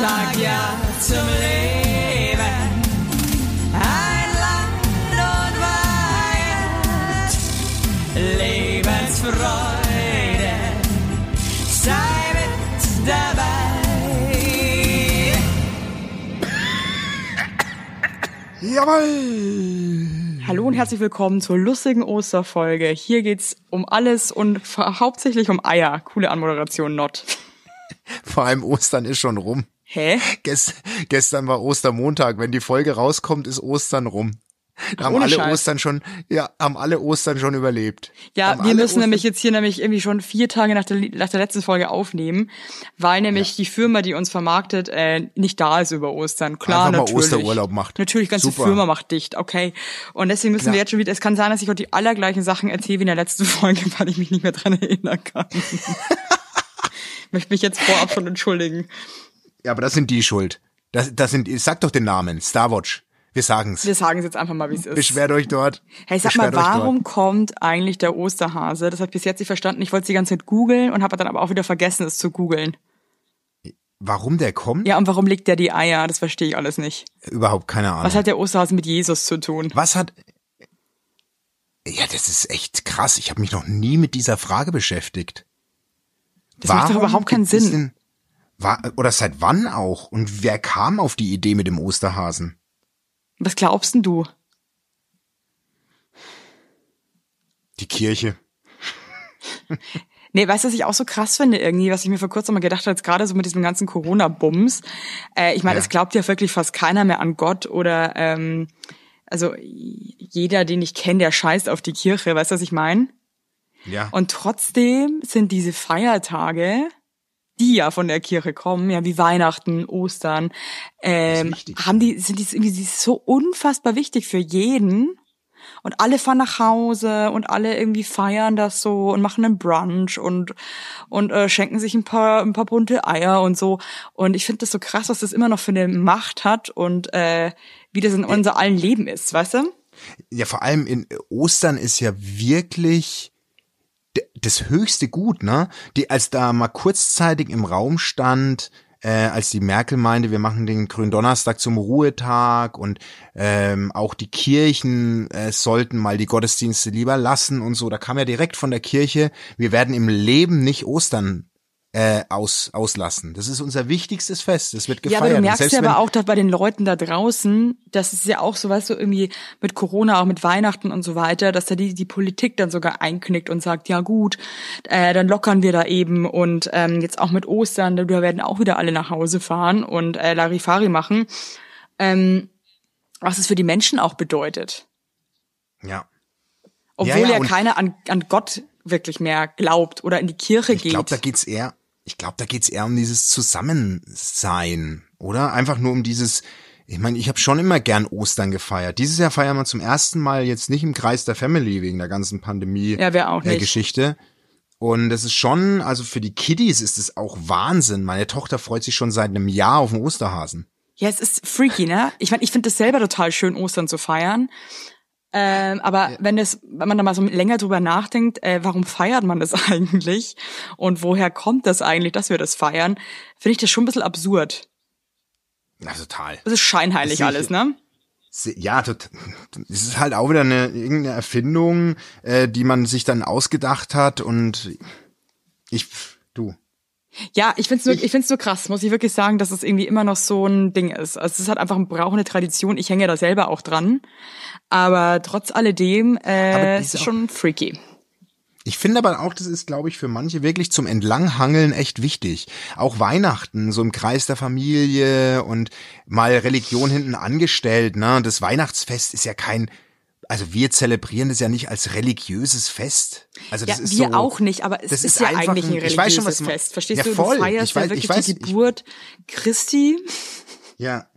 Sag ja zum Leben. Ein Land und Weihend. Lebensfreude. Sei mit dabei. Jawohl! Hallo und herzlich willkommen zur lustigen Osterfolge. Hier geht's um alles und hauptsächlich um Eier. Coole Anmoderation, not. Vor allem Ostern ist schon rum. Hä? Gest, gestern war Ostermontag. Wenn die Folge rauskommt, ist Ostern rum. Da haben ohne alle Scheiß. Ostern schon, ja, haben alle Ostern schon überlebt. Ja, Haben wir müssen Ostern- nämlich jetzt hier nämlich irgendwie schon vier Tage nach der, nach der letzten Folge aufnehmen, weil nämlich die Firma, die uns vermarktet, äh, nicht da ist über Ostern. Klar, Einfach mal natürlich. Osterurlaub macht. Natürlich, ganze Super. Firma macht dicht, okay. Und deswegen müssen Ja. wir jetzt schon wieder, es kann sein, dass ich heute die allergleichen Sachen erzähle wie in der letzten Folge, weil ich mich nicht mehr dran erinnern kann. ich möchte mich jetzt vorab schon entschuldigen. Ja, aber das sind die schuld. Das, das sind, sag doch den Namen. Starwatch. Wir sagen's. Wir sagen es jetzt einfach mal, wie es ist. Beschwert euch dort. Hey, sag mal, Beschwert warum kommt eigentlich der Osterhase? Das habe ich bis jetzt nicht verstanden. Ich wollte es die ganze Zeit googeln und habe dann aber auch wieder vergessen, es zu googeln. Warum der kommt? Ja, und warum legt der die Eier? Das verstehe ich alles nicht. Überhaupt keine Ahnung. Was hat der Osterhase mit Jesus zu tun? Was hat. Ja, das ist echt krass. Ich habe mich noch nie mit dieser Frage beschäftigt. Das macht doch überhaupt keinen Sinn. War, oder seit wann auch? Und wer kam auf die Idee mit dem Osterhasen? Was glaubst denn du? Die Kirche. Nee, weißt du, was ich auch so krass finde irgendwie, was ich mir vor kurzem mal gedacht habe, jetzt gerade so mit diesem ganzen Corona-Bums. Äh, ich meine, Ja. es glaubt ja wirklich fast keiner mehr an Gott oder ähm, also jeder, den ich kenne, der scheißt auf die Kirche, weißt du, was ich meine? Ja. Und trotzdem sind diese Feiertage, die ja von der Kirche kommen, ja wie Weihnachten, Ostern, ähm, haben die sind die irgendwie so unfassbar wichtig für jeden. Und alle fahren nach Hause und alle irgendwie feiern das so und machen einen Brunch und und äh, schenken sich ein paar ein paar bunte Eier und so. Und ich finde das so krass, was das immer noch für eine Macht hat und äh, wie das in unser allen Leben ist, weißt du? ja, vor allem in Ostern ist ja wirklich das höchste Gut, ne? Die, als da mal kurzzeitig im Raum stand, äh, als die Merkel meinte, wir machen den Gründonnerstag zum Ruhetag und ähm, auch die Kirchen äh, sollten mal die Gottesdienste lieber lassen und so. Da kam ja direkt von der Kirche, wir werden im Leben nicht Ostern äh, aus, auslassen. Das ist unser wichtigstes Fest. Das wird Ja, gefeiert. aber du merkst ja aber auch dass bei den Leuten da draußen, das ist ja auch so, weißt du, irgendwie mit Corona, auch mit Weihnachten und so weiter, dass da die, die Politik dann sogar einknickt und sagt, ja gut, äh, dann lockern wir da eben und ähm, jetzt auch mit Ostern, da werden auch wieder alle nach Hause fahren und äh, Larifari machen. Ähm, was es für die Menschen auch bedeutet. ja. Obwohl Ja, ja, ja, keiner an, an Gott wirklich mehr glaubt oder in die Kirche Ich geht. glaube, da geht's eher, ich glaube, da geht's eher um dieses Zusammensein, oder? Einfach nur um dieses, ich meine, ich habe schon immer gern Ostern gefeiert. Dieses Jahr feiern wir zum ersten Mal jetzt nicht im Kreis der Family wegen der ganzen Pandemie Ja, wir auch äh, nicht. Geschichte. Und das ist schon, also für die Kiddies ist es auch Wahnsinn. Meine Tochter freut sich schon seit einem Jahr auf den Osterhasen. Ja, es ist freaky, ne? Ich meine, ich finde es selber total schön, Ostern zu feiern. Ähm, aber wenn es, wenn man da mal so länger drüber nachdenkt, äh, warum feiert man das eigentlich und woher kommt das eigentlich, dass wir das feiern, finde ich das schon ein bisschen absurd. Na, total. Das ist scheinheilig Sicher. alles, ne? Ja, es ist halt auch wieder eine irgendeine Erfindung, äh, die man sich dann ausgedacht hat und ich, Ja, ich find's nur, ich find's nur krass, muss ich wirklich sagen, dass es irgendwie immer noch so ein Ding ist. Also es ist halt einfach ein Brauch, eine Tradition. Ich hänge da selber auch dran. Aber trotz alledem, äh, es ist auch- schon freaky. Ich finde aber auch, das ist, glaube ich, für manche wirklich zum Entlanghangeln echt wichtig. Auch Weihnachten, so im Kreis der Familie und mal Religion hinten angestellt. Ne? Das Weihnachtsfest ist ja kein, also wir zelebrieren das ja nicht als religiöses Fest. Also Ja, das ist wir so, auch nicht, aber es das ist, ist ja einfach eigentlich ein ein- religiöses ich weiß schon, was. Fest. Verstehst Ja, du? voll. Du feierst Ich weiß- ja wirklich ich weiß- die ich- Geburt Christi. Ja,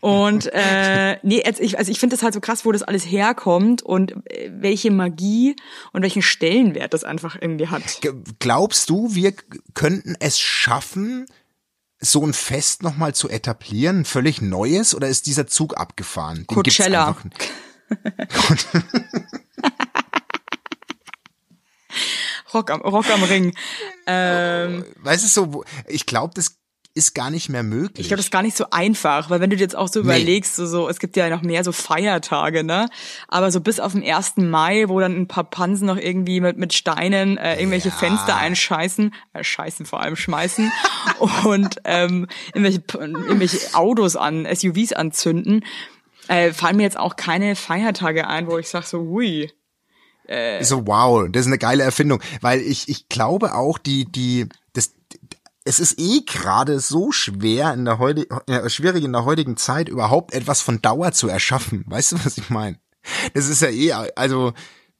Und äh, nee, jetzt, ich, also ich finde das halt so krass, wo das alles herkommt und äh, welche Magie und welchen Stellenwert das einfach irgendwie hat. Glaubst du, wir könnten es schaffen, so ein Fest nochmal zu etablieren, völlig neues, oder ist dieser Zug abgefahren? Den gibt's Coachella. einfach nicht. Rock am, Rock am Ring. Ähm, weißt du so, ich glaube, das ist gar nicht mehr möglich. Ich glaube, das ist gar nicht so einfach, weil wenn du dir jetzt auch so überlegst, so, so, es gibt ja noch mehr so Feiertage, ne? Aber so bis auf den 1. Mai, wo dann ein paar Pansen noch irgendwie mit, mit Steinen äh, irgendwelche Ja. Fenster einscheißen, äh, scheißen vor allem, schmeißen und ähm, irgendwelche, irgendwelche Autos an, SUVs anzünden, äh, fallen mir jetzt auch keine Feiertage ein, wo ich sag so, hui. so wow, das ist eine geile Erfindung, weil ich ich glaube auch die die das es ist eh gerade so schwer in der heute äh, schwierig in der heutigen Zeit überhaupt etwas von Dauer zu erschaffen. Weißt du, was ich meine? Das ist ja eh also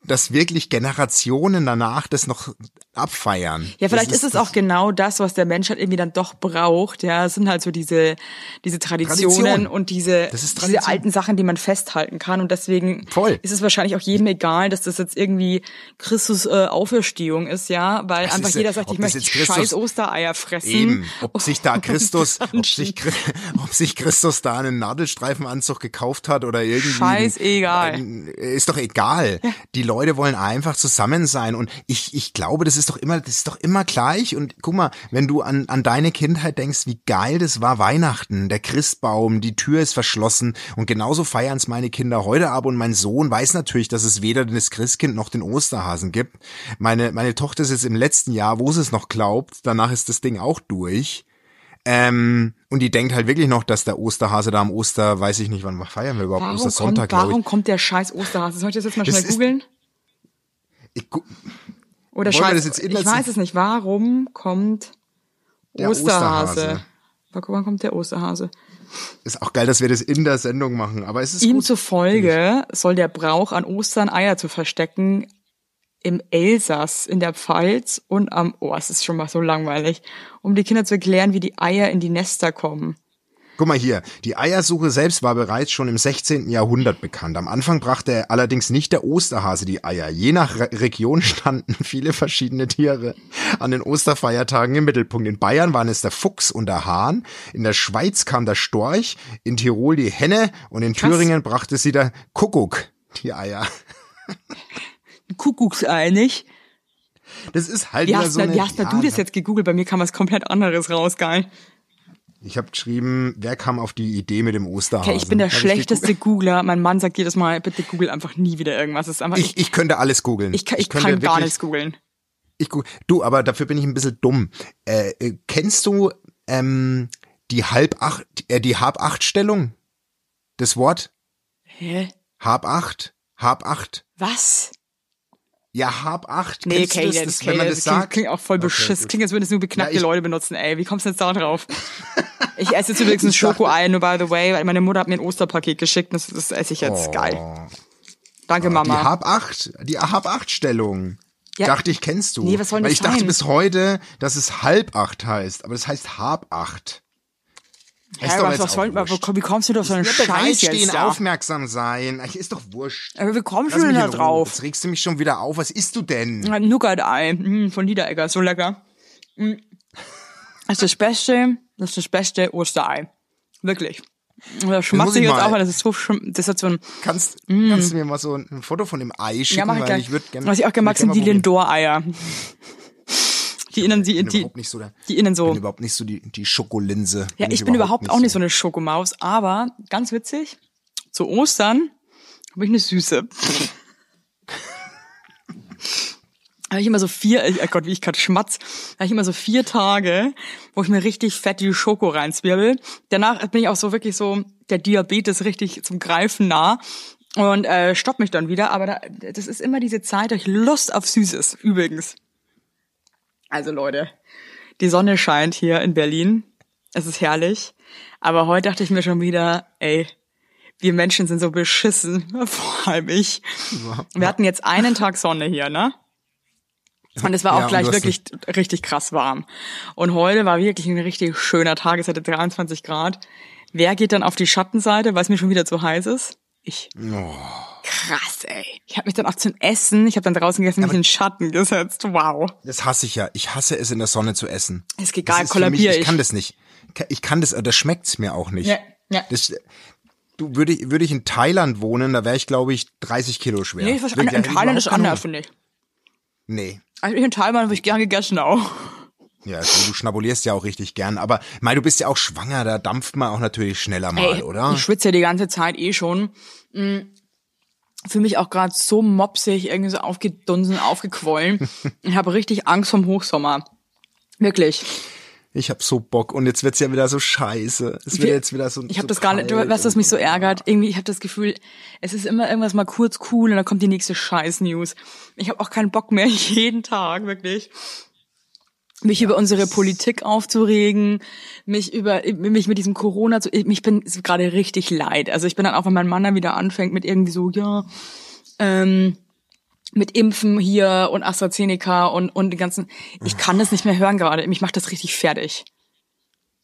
dass wirklich Generationen danach das noch abfeiern. Ja, vielleicht das ist, es auch genau das, was der Mensch halt irgendwie dann doch braucht. Ja, es sind halt so diese, diese Traditionen Tradition. und diese, ist diese alten Sachen, die man festhalten kann. Und deswegen Voll. ist es wahrscheinlich auch jedem egal, dass das jetzt irgendwie Christus äh, Auferstehung ist, ja, weil Das einfach ist, jeder sagt, ich möchte jetzt Christus- scheiß Ostereier fressen. Eben, ob sich da Christus, ob sich, ob sich Christus da einen Nadelstreifenanzug gekauft hat oder irgendwie. Scheißegal. Äh, Ist doch egal. Die Leute wollen einfach zusammen sein und ich, ich glaube, das ist doch immer, das ist doch immer gleich und guck mal, wenn du an, an deine Kindheit denkst, wie geil das war Weihnachten, der Christbaum, die Tür ist verschlossen und genauso feiern es meine Kinder heute ab und mein Sohn weiß natürlich, dass es weder das Christkind noch den Osterhasen gibt. Meine, meine Tochter ist jetzt im letzten Jahr, wo sie es noch glaubt, danach ist das Ding auch durch. Ähm, und die denkt halt wirklich noch, dass der Osterhase da am Oster, weiß ich nicht, wann feiern wir überhaupt, Warum, Ostersonntag, kommt, warum kommt der scheiß Osterhase? Soll ich das jetzt mal Das schnell googeln? Oder wollen wir scheiß, das jetzt in ich weiß es nicht. Warum kommt Der Osterhase? Osterhase. Warum kommt der Osterhase? Ist auch geil, dass wir das in der Sendung machen, aber es ist Ihm gut. zufolge soll der Brauch an Ostern Eier zu verstecken im Elsass, in der Pfalz und am, oh, es ist schon mal so langweilig, um die Kinder zu erklären, wie die Eier in die Nester kommen. Guck mal hier, die Eiersuche selbst war bereits schon im 16. Jahrhundert bekannt. Am Anfang brachte allerdings nicht der Osterhase die Eier. Je nach Re Region standen viele verschiedene Tiere an den Osterfeiertagen im Mittelpunkt. In Bayern waren es der Fuchs und der Hahn, in der Schweiz kam der Storch, in Tirol die Henne und in Krass. Thüringen brachte sie der Kuckuck die Eier. Kuckucksei, nicht? Das ist halt hast, so eine, wie hast du ja, das jetzt gegoogelt? Bei mir kam was komplett anderes raus, geil. Ich habe geschrieben, wer kam auf die Idee mit dem Osterhasen? Okay, ich bin der Hab schlechteste. Googler. Mein Mann sagt jedes Mal, bitte google einfach nie wieder irgendwas. Das ist einfach, Ich, ich könnte alles googeln. ich, kann, ich könnte kann gar wirklich- nichts googeln. Ich du, aber dafür bin ich ein bisschen dumm. Äh, äh, kennst du ähm, die halb acht, äh, die halb acht Stellung? Das Wort Hä? halb acht, halb acht. Was? Ja, halb acht. Nee, okay, das, das, das, okay, wenn man das das klingt, sagt? klingt auch voll Okay, beschiss. klingt, als würden es nur beknackte Ja, Leute benutzen. Ey, wie kommst du jetzt da drauf? Ich esse jetzt übrigens ein dachte- Schokoei, nur by the way, weil meine Mutter hat mir ein Osterpaket geschickt und das, das esse ich jetzt. Oh. Geil. Danke, Die Mama. halb acht, die halb acht Stellung. Ja. Dachte ich, kennst du. Nee, was soll denn Weil ich dachte sein? bis heute, dass es halb acht heißt, aber das heißt halb acht. Ist doch was, jetzt was auch soll, wurscht. wo, wie kommst du doch so einen Ja, Scheiß jetzt da? aufmerksam sein. Ist doch wurscht. Aber wie kommst du denn da drauf? Jetzt regst du mich schon wieder auf. Was isst du denn? Nougat-Ei mm, von Niederegger, so lecker. Mm. Das ist das Beste, das ist das beste Osterei. Wirklich. Und Da schmatze ich ich jetzt auch, weil das ist so, das hat so ein, Kannst, kannst du mir mal so ein Foto von dem Ei schicken? ja, mach ich weil gleich. ich würde gerne. Was ich auch gerne mag, sind die Lindor-Eier. Die innen, die, Ich bin die, überhaupt nicht so der, die innen ich so. bin überhaupt nicht so die, die Schokolinse. Ja, ich bin überhaupt auch nicht so eine Schokomaus, aber ganz witzig, zu Ostern habe ich eine Süße. habe ich immer so vier, oh Gott, wie ich gerade schmatz, habe ich immer so vier Tage, wo ich mir richtig fett die Schoko reinzwirbel. Danach bin ich auch so wirklich so der Diabetes richtig zum Greifen nah und äh, stopp mich dann wieder. Aber da, das ist immer diese Zeit, da ich Lust auf Süßes, übrigens. Also Leute, die Sonne scheint hier in Berlin. Es ist herrlich. Aber heute dachte ich mir schon wieder, ey, wir Menschen sind so beschissen, vor allem ich. Wir hatten jetzt einen Tag Sonne hier, ne? Und es war Ja, auch und gleich wirklich richtig krass warm. Und heute war wirklich ein richtig schöner Tag. Es hatte 23 Grad. Wer geht dann auf die Schattenseite, weil es mir schon wieder zu heiß ist? Ich. Oh. Krass, ey. Ich habe mich dann auch zum Essen, ich habe dann draußen gegessen, mich in den Schatten gesetzt. Wow. Das hasse ich ja. Ich hasse es in der Sonne zu essen. Ist Das egal, ist für mich, kollabier ich ich. kann das nicht. Ich kann das, das schmeckt's mir auch nicht. Ja, ja. Das, du, würde, ich- würde ich in Thailand wohnen, da wäre ich, glaube ich, 30 Kilo schwer. Nee, was, Wirklich, in ich Thailand ist anders, finde ich. Nee. Also ich in Thailand habe ich gern gegessen auch. Ja, also du schnabulierst ja auch richtig gern, aber Mai, du bist ja auch schwanger, da dampft man auch natürlich schneller mal, Ey, oder? Ich schwitze ja die ganze Zeit eh schon. Für mich auch gerade so mopsig, irgendwie so aufgedunsen, aufgequollen. ich habe richtig Angst vom Hochsommer. Wirklich. Ich hab so Bock und jetzt wird's ja wieder so scheiße. Es wird jetzt wieder so Ich habe so das gar nicht, du weißt, was mich so ärgert? Irgendwie, ich habe das Gefühl, es ist immer irgendwas mal kurz cool und dann kommt die nächste Scheiß-News. Ich habe auch keinen Bock mehr, jeden Tag, wirklich. Mich über unsere Politik aufzuregen, mich über mich mit diesem Corona zu, ich bin gerade richtig leid. Also ich bin dann auch, wenn mein Mann dann wieder anfängt mit irgendwie so, ja, ähm, mit Impfen hier und AstraZeneca und und den ganzen, ich kann das nicht mehr hören gerade. Mich macht das richtig fertig.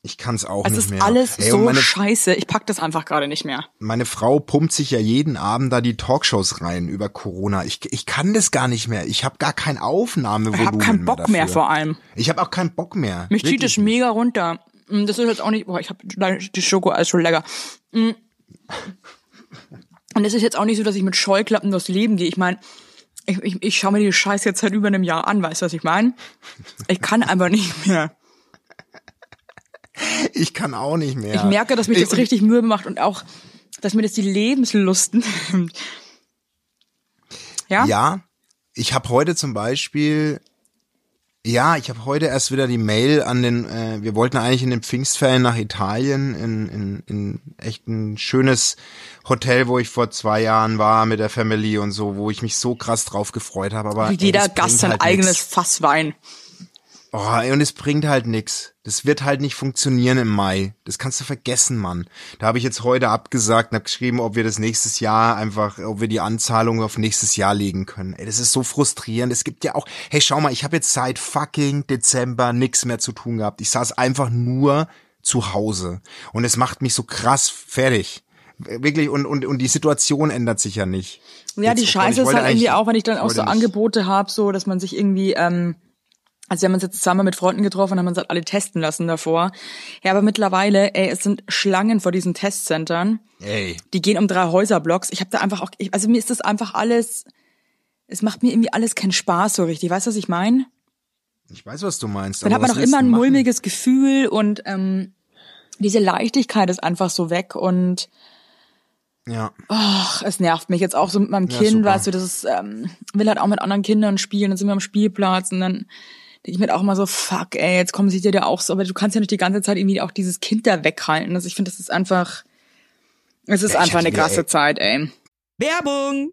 Ich kann's auch Es nicht ist mehr. alles Ey, so meine, scheiße. Ich pack das einfach gerade nicht mehr. meine Frau pumpt sich ja jeden Abend da die Talkshows rein über Corona. Ich, ich kann das gar nicht mehr. Ich habe gar kein Aufnahmevolumen Ich habe keinen Bock mehr, dafür. vor allem. Ich habe auch keinen Bock mehr. Mich zieht es mega runter. Mm, Das ist jetzt auch nicht, boah, ich habe die Schoko alles schon lecker. Mm. Und es ist jetzt auch nicht so, dass ich mit Scheuklappen durchs Leben gehe. Ich meine, ich, ich, ich schaue mir die Scheiße jetzt seit über einem Jahr an, weißt du, was ich meine? Ich kann einfach nicht mehr. Ich kann auch nicht mehr. Ich merke, dass mich das und- richtig mürbe macht und auch, dass mir das die Lebenslust nimmt. Ja? Ja, ich habe heute zum Beispiel, ja, ich habe heute erst wieder die Mail an den, äh, wir wollten eigentlich in den Pfingstferien nach Italien, in, in, in echt ein schönes Hotel, wo ich vor zwei Jahren war mit der Family und so, wo ich mich so krass drauf gefreut habe. Aber Wie ey, jeder Gast sein halt eigenes nix. Fass Wein. Oh, und es bringt halt nix. Das wird halt nicht funktionieren im Mai. Das kannst du vergessen, Mann. Da habe ich jetzt heute abgesagt und habe geschrieben, ob wir das nächstes Jahr einfach, ob wir die Anzahlung auf nächstes Jahr legen können. Ey, das ist so frustrierend. Es gibt ja auch, hey, schau mal, ich habe jetzt seit fucking Dezember nix mehr zu tun gehabt. Ich saß einfach nur zu Hause. Und es macht mich so krass fertig. Wirklich, und, und, und die Situation ändert sich ja nicht. Ja, die Jetzt, Scheiße ich ist halt irgendwie auch, wenn ich dann auch so Angebote habe, so, dass man sich irgendwie, ähm, also wir haben uns jetzt zusammen mit Freunden getroffen und haben uns halt alle testen lassen davor. Ja, aber mittlerweile, ey, es sind Schlangen vor diesen Testcentern. Ey, Die gehen um drei Häuserblocks. Ich habe da einfach auch, also mir ist das einfach alles, es macht mir irgendwie alles keinen Spaß so richtig. Weißt du, was ich meine? ich weiß, was du meinst. Dann hat man doch immer ein machen? mulmiges Gefühl und ähm, diese Leichtigkeit ist einfach so weg und Ja. Ach, es nervt mich jetzt auch so mit meinem Ja, Kind, super. weißt du, das ist, ähm, will halt auch mit anderen Kindern spielen, dann sind wir am Spielplatz und dann denke ich mir auch mal so, fuck, ey, jetzt kommen sie dir ja auch so, aber du kannst ja nicht die ganze Zeit irgendwie auch dieses Kind da weghalten. Also ich finde, das ist einfach, es ist Ja, einfach eine krasse ey. Zeit, ey. Werbung!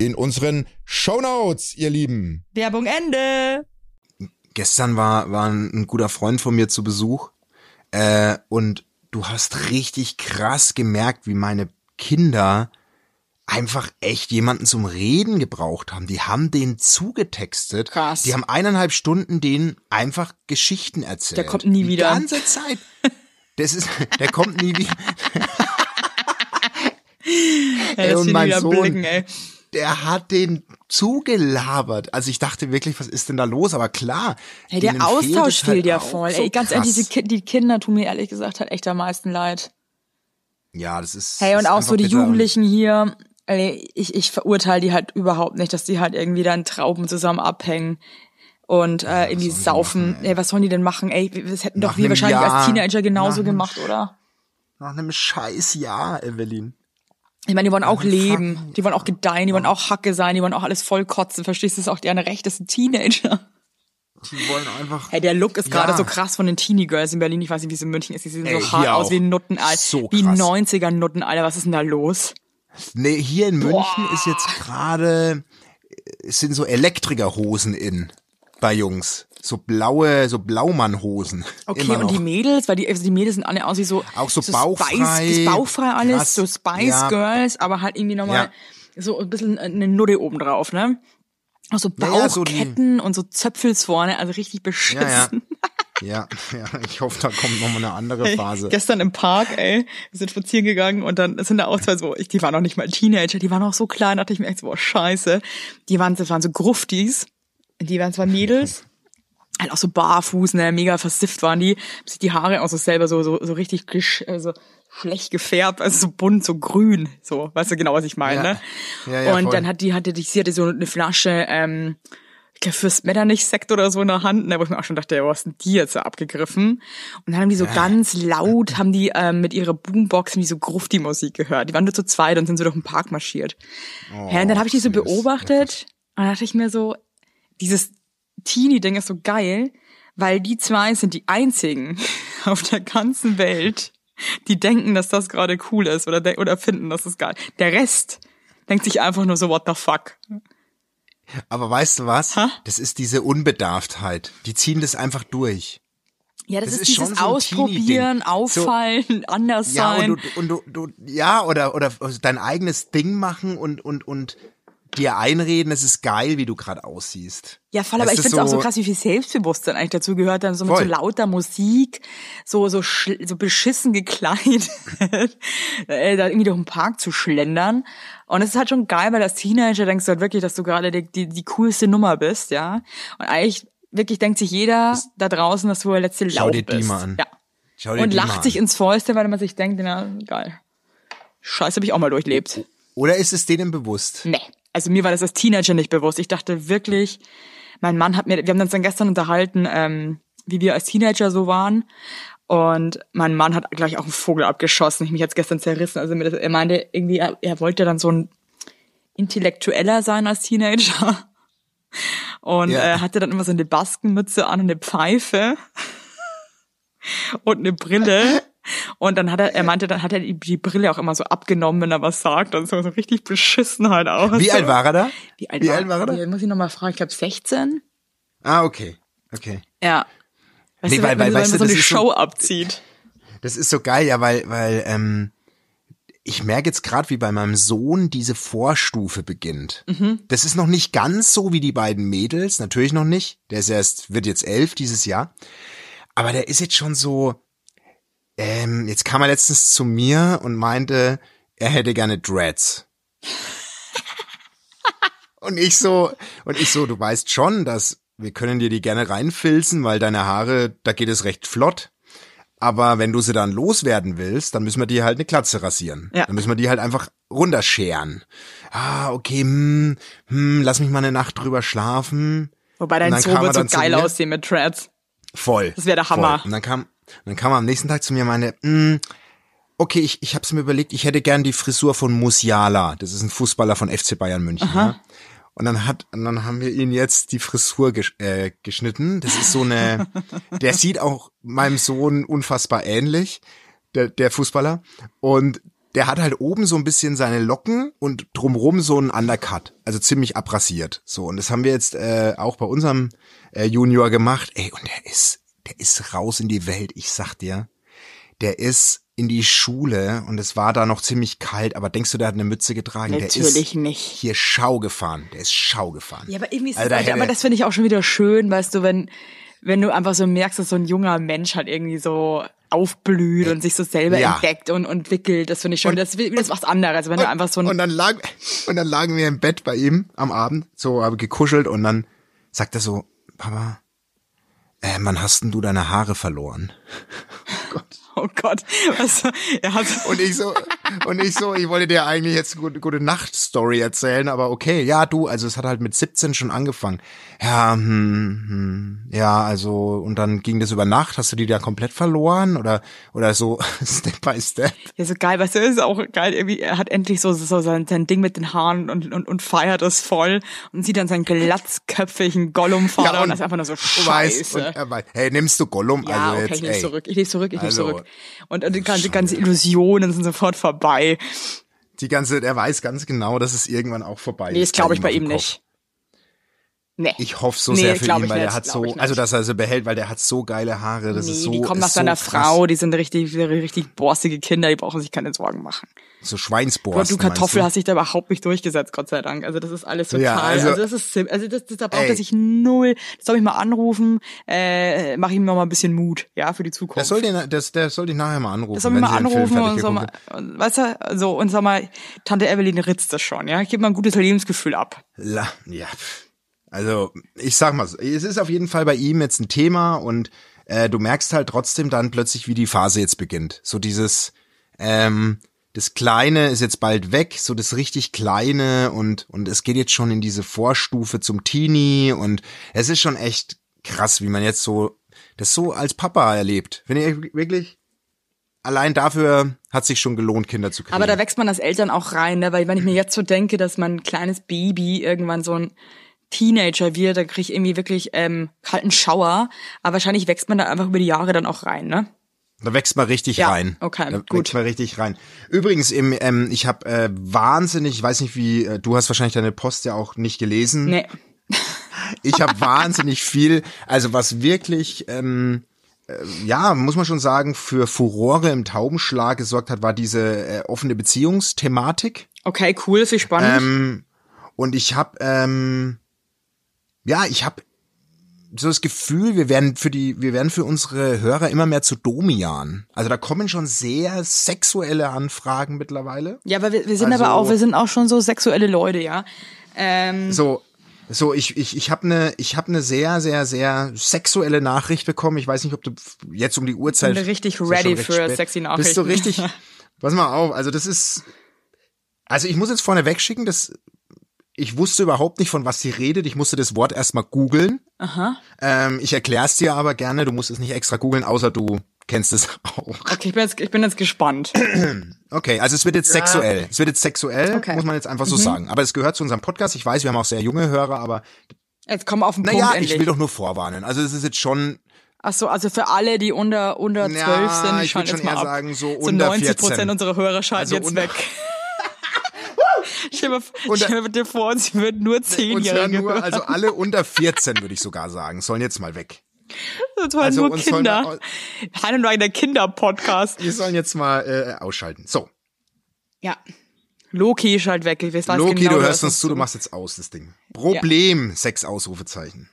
in unseren Shownotes, ihr Lieben. Werbung Ende. gestern war, war ein, guter Freund von mir zu Besuch äh, und du hast richtig krass gemerkt, wie meine Kinder einfach echt jemanden zum Reden gebraucht haben. Die haben den zugetextet. Krass. Die haben eineinhalb Stunden denen einfach Geschichten erzählt. Der kommt nie wieder. Die ganze Zeit. Das ist, der kommt nie wieder. Ey, und mein Sohn, blicken, ey. Der hat den zugelabert. Also ich dachte wirklich, was ist denn da los? Aber klar. Hey, der fehlt Austausch es halt fehlt ja voll. so ey, ganz ehrlich, krass. diese Ki die Kinder tun mir ehrlich gesagt halt echt am meisten leid. Ja, das ist. Hey, ist und auch so die bitter. Jugendlichen hier, ey, ich, ich verurteile die halt überhaupt nicht, dass die halt irgendwie da in Trauben zusammen abhängen und äh, irgendwie saufen. ey, was sollen die denn machen? Ey, das hätten Nach doch wir einem wahrscheinlich Jahr- als Teenager genauso nach einem gemacht, oder? Nach einem scheiß Jahr, Evelyn. Ich meine, die wollen auch leben, die wollen auch gedeihen, die wollen auch Hacke sein, die wollen auch alles voll kotzen. Verstehst du, das ist auch deren Recht, das sind Teenager. Die wollen einfach. Hey, der Look ist gerade Ja. so krass von den Teenie Girls in Berlin. Ich weiß nicht, wie es in München ist. Die sehen Ey, so hart aus wie Nutten, Alter. So wie krass. 90er Nutten, Alter. Was ist denn da los? Nee, hier in München ist jetzt gerade, es sind so Elektrikerhosen in bei Jungs. So blaue, so Blaumannhosen. Okay, und die. Mädels, weil die, also die Mädels sind alle aus wie so, Auch so Spice, bauchfrei, bauchfrei alles, krass, so Spice ja. Girls, aber halt irgendwie nochmal so ein bisschen eine Nudde oben drauf, ne? Auch so Naja, so die- Bauchketten und so Zöpfels vorne, also richtig beschissen. Ja, ja. Ja, ja, ich hoffe, da kommt nochmal eine andere Phase. Gestern im Park, ey, wir sind spazieren gegangen und dann sind da auch zwei so, ich, die waren noch nicht mal Teenager, die waren auch so klein, dachte ich mir echt so, boah, scheiße. Die waren, das waren so Gruftis, die waren zwar Mädels, halt auch so barfuß, ne, mega versifft waren die, sich die Haare auch so selber so, so, so richtig gesch, also schlecht gefärbt, also so bunt, so grün, so, weißt du genau, was ich meine, Ja. ne? Ja, ja, und voll. dann hat die, hatte die, sie hatte so eine Flasche, ähm, ich glaube, fürs Metternich-Sekt oder so in der Hand, ne, wo ich mir auch schon dachte, ja, was denn die jetzt da abgegriffen? Und dann haben die so ganz laut, haben die ähm, mit ihrer Boombox haben die so Grufti-Musik gehört. Die waren nur zu zweit und sind so durch den Park marschiert. ja, und dann habe ich die so beobachtet und dann dachte ich mir so, dieses Teenie-Ding ist so geil, weil die zwei sind die einzigen auf der ganzen Welt, die denken, dass das gerade cool ist oder, de- oder finden, dass das geil. Der Rest denkt sich einfach nur so, what the fuck? Aber weißt du was? Ha? Das ist diese Unbedarftheit. Die ziehen das einfach durch. Ja, das, Das ist, ist schon dieses so Ausprobieren. Auffallen, anders Ja, sein. und du, und du, du, ja, oder, oder dein eigenes Ding machen und, und, und dir einreden, es ist geil, wie du gerade aussiehst. ja, voll, aber ich ist finde es auch so krass, wie viel Selbstbewusstsein eigentlich dazu gehört, dann so mit Voll. so lauter Musik, so, so, so beschissen gekleidet, äh, da irgendwie durch den Park zu schlendern. Und es ist halt schon geil, weil als Teenager denkst du halt wirklich, dass du gerade die, die, die coolste Nummer bist, ja. Und eigentlich wirklich denkt sich jeder da draußen, dass du der letzte Schau Laub dir die bist. mal an. Ja. Schau dir Und die mal lacht sich an. ins Fäuste, weil man sich denkt, na, geil. Scheiße, habe ich auch mal durchlebt. Oder ist es denen bewusst? Nee. Also mir war das als Teenager nicht bewusst. Ich dachte wirklich, mein Mann hat mir, wir haben uns dann gestern unterhalten, ähm, wie wir als Teenager so waren. Und mein Mann hat gleich auch einen Vogel abgeschossen. Ich mich jetzt gestern zerrissen. Also das, er meinte irgendwie, er, er wollte dann so ein Intellektueller sein als Teenager. Und Ja. äh, hatte dann immer so eine Baskenmütze an und eine Pfeife und eine Brille. Und dann hat er, er meinte, dann hat er die, die Brille auch immer so abgenommen, wenn er was sagt. Und so, so richtig beschissen halt aus. Wie alt war er da? Wie alt, Wie war, alt war er da? Muss ich nochmal fragen? Ich glaube 16? Ah, okay. Okay. Ja. Weißt Nee, du, weil- weil, weißt man du, so eine ist so- Show abzieht. Das ist so geil, ja, weil, weil, ähm, ich merke jetzt gerade, wie bei meinem Sohn diese Vorstufe beginnt. Mhm. Das ist noch nicht ganz so wie die beiden Mädels, natürlich noch nicht. Der ist erst, wird jetzt elf dieses Jahr. Aber der ist jetzt schon so, ähm, jetzt kam er letztens zu mir und meinte, er hätte gerne Dreads. und ich so, und ich so, du weißt schon, dass wir können dir die gerne reinfilzen, weil deine Haare, da geht es recht flott. Aber wenn du sie dann loswerden willst, dann müssen wir dir halt eine Glatze rasieren. Ja. Dann müssen wir die halt einfach runterscheren. Ah, okay, hm, hm, lass mich mal eine Nacht drüber schlafen. Wobei dein er wird so geil aussehen mit Treads. Voll. Das wär der Hammer. Voll. Und dann kam, dann kam er am nächsten Tag zu mir und meinte, hm, okay, ich, ich hab's mir überlegt, ich hätte gern die Frisur von Musiala. Das ist ein Fußballer von FC Bayern München. Ja? Und dann hat, und dann haben wir ihn jetzt die Frisur gesch äh, geschnitten. Das ist so eine, der sieht auch meinem Sohn unfassbar ähnlich, der, der Fußballer. Und der hat halt oben so ein bisschen seine Locken und drumrum so ein Undercut, also ziemlich abrasiert. So und das haben wir jetzt äh, auch bei unserem äh, Junior gemacht. Ey und der ist, der ist raus in die Welt. Ich sag dir, der ist in die Schule und es war da noch ziemlich kalt. Aber denkst du, der hat eine Mütze getragen? der Natürlich ist nicht. Hier Schau gefahren. Der ist Schau gefahren. Ja, aber irgendwie ist Also das, da hätte- aber das finde ich auch schon wieder schön, weißt du, wenn, wenn du einfach so merkst, dass so ein junger Mensch halt irgendwie so aufblüht und sich so selber Ja. entdeckt und entwickelt. Das finde ich schon, das, das ist was anderes, wenn du einfach so ein, und dann lag und dann lagen wir im Bett bei ihm am Abend, so habe gekuschelt und dann sagt er so, Papa, äh, wann hast denn du deine Haare verloren? Oh Gott. Was, er hat, Und ich so, und ich so, ich wollte dir eigentlich jetzt eine gute, gute Nacht-Story erzählen, aber okay, ja, du, also es hat halt mit 17 schon angefangen. Ja, hm, hm, ja, also, und dann ging das über Nacht, hast du die da komplett verloren oder, oder so Step by Step? ja, so geil, weißt du, ist auch geil, irgendwie, er hat endlich so, so sein, sein Ding mit den Haaren und, und, und feiert es voll und sieht dann seinen glatzköpfigen Gollum-Vater Ja, und, das ist einfach nur so scheiße. und er weiß, hey, nimmst du Gollum? ja, also okay, jetzt, ich ey. zurück, ich lese zurück, ich lese Also, zurück. Und, und die ganze, die ganze Illusionen sind sofort vorbei. Die ganze, er weiß ganz genau, dass es irgendwann auch vorbei Nee, ist. das glaube ich bei ihm Kopf. nicht. Nee. Ich hoffe so Nee, sehr für ihn, ich weil er hat so, ich also dass er sie behält, weil der hat so geile Haare. Das nee, ist so, die kommen nach seiner so. Frau, die sind richtig, richtig borstige Kinder, die brauchen sich keine Sorgen machen. So Gott, Schweinsborsten. du Kartoffel meinst hast dich da überhaupt nicht durchgesetzt, Gott sei Dank. Also das ist alles total, Ja, also, also- das ist also das, das da braucht er sich null. Das soll ich mal anrufen, äh, mach ihm noch mal ein bisschen Mut, ja, für die Zukunft. Der soll den, das, der soll dich nachher mal anrufen. das soll mich wenn mal anrufen und so mal, und, weißt du, so, und sag mal, Tante Evelyn ritzt das schon, ja. Gib mal ein gutes Lebensgefühl ab. La, ja. Also, ich sag mal es ist auf jeden Fall bei ihm jetzt ein Thema und äh, du merkst halt trotzdem dann plötzlich, wie die Phase jetzt beginnt. So dieses, ähm, das Kleine ist jetzt bald weg, so das richtig Kleine und, und es geht jetzt schon in diese Vorstufe zum Teenie und es ist schon echt krass, wie man jetzt so, das so als Papa erlebt. Wenn ihr wirklich, allein dafür hat sich schon gelohnt, Kinder zu kriegen. Aber da wächst man als Eltern auch rein, ne? weil wenn ich mir jetzt so denke, dass mein kleines Baby irgendwann so ein Teenager wird, dann krieg ich irgendwie wirklich ähm, kalten Schauer. Aber wahrscheinlich wächst man da einfach über die Jahre dann auch rein, ne? Da wächst man richtig Ja, rein. okay, da gut. wächst man richtig rein. Übrigens, im, ähm, ich habe äh, wahnsinnig, ich weiß nicht wie, äh, du hast wahrscheinlich deine Post ja auch nicht gelesen. Nee. Ich habe wahnsinnig viel, also was wirklich, ähm, äh, ja, muss man schon sagen, für Furore im Taubenschlag gesorgt hat, war diese äh, offene Beziehungsthematik. Okay, cool, ist spannend. Ähm, und ich habe, ähm, ja, ich habe so das Gefühl, wir werden für die, wir werden für unsere Hörer immer mehr zu Domian. Also da kommen schon sehr sexuelle Anfragen mittlerweile. ja, aber wir, wir sind also- aber auch, wir sind auch schon so sexuelle Leute, ja. Ähm, So, so ich ich ich habe eine ich habe eine sehr sehr sehr sexuelle Nachricht bekommen. Ich weiß nicht, ob du jetzt um die Uhrzeit Sind wir richtig ready für spät. sexy Bist du Nachrichten? richtig? Pass mal auf. Also das ist also ich muss jetzt vorne wegschicken, dass ich wusste überhaupt nicht, von was sie redet. Ich musste das Wort erstmal googeln. Aha. Ähm, ich erkläre es dir aber gerne. Du musst es nicht extra googeln, außer du kennst es auch. Okay, ich bin jetzt, ich bin jetzt gespannt. Okay, also es wird jetzt sexuell. Es wird jetzt sexuell, Okay. Mhm. muss man jetzt einfach so sagen. Aber es gehört zu unserem Podcast. Ich weiß, wir haben auch sehr junge Hörer, aber Jetzt kommen auf den naja, Punkt ich endlich. will doch nur vorwarnen. Also es ist jetzt schon Ach so, also für alle, die unter unter Ja, zwölf sind, die ich schalten würd jetzt schon mal eher ab. sagen, so so unter 90 Prozent 14. unserer Hörer schalten Also jetzt weg. Stell mir, Unter- stell mir dir vor, sie würden nur hören Zehnjährige nur, also alle unter 14 würde ich sogar sagen, sollen jetzt mal weg. Das waren also nur Kinder. Und Wein, der Kinder-Podcast. Die sollen jetzt mal äh, ausschalten. So, Ja. Loki schalt weg. Ich weiß Loki, genau, du hörst uns zu, du machst jetzt aus das Ding. Problem, sechs Ausrufezeichen.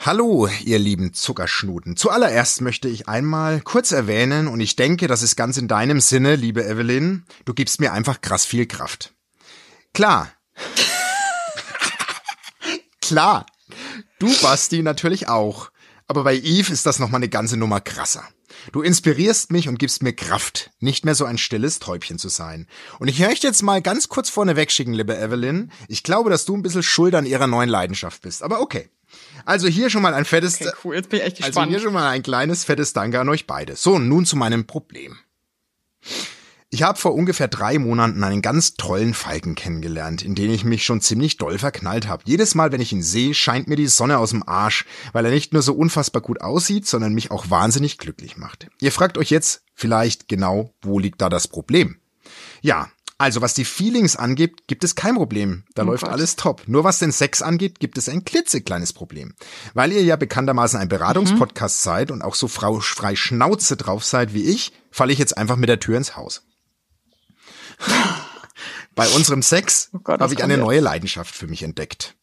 Hallo, ihr lieben Zuckerschnuten. Zuallererst möchte ich einmal kurz erwähnen, und ich denke, das ist ganz in deinem Sinne, liebe Evelyn, du gibst mir einfach krass viel Kraft. Klar. Klar. Du, Basti, natürlich auch. Aber bei Eve ist das nochmal eine ganze Nummer krasser. Du inspirierst mich und gibst mir Kraft, nicht mehr so ein stilles Täubchen zu sein. Und ich möchte jetzt mal ganz kurz vorne wegschicken, liebe Evelyn. Ich glaube, dass du ein bisschen schuld an ihrer neuen Leidenschaft bist. Aber okay. Also hier schon mal ein fettes, Okay, cool. Jetzt bin ich echt also gespannt. hier schon mal ein kleines fettes Danke an euch beide. So, nun zu meinem Problem. Ich habe vor ungefähr drei Monaten einen ganz tollen Falken kennengelernt, in den ich mich schon ziemlich doll verknallt habe. Jedes Mal, wenn ich ihn sehe, scheint mir die Sonne aus dem Arsch, weil er nicht nur so unfassbar gut aussieht, sondern mich auch wahnsinnig glücklich macht. Ihr fragt euch jetzt vielleicht genau, wo liegt da das Problem? Ja, also was die Feelings angeht, gibt es kein Problem. Da läuft Gott. alles top. Nur was den Sex angeht, gibt es ein klitzekleines Problem. Weil ihr ja bekanntermaßen ein Beratungspodcast seid und auch so frau frei Schnauze drauf seid wie ich, falle ich jetzt einfach mit der Tür ins Haus. Bei unserem Sex Oh habe ich eine jetzt? neue Leidenschaft für mich entdeckt.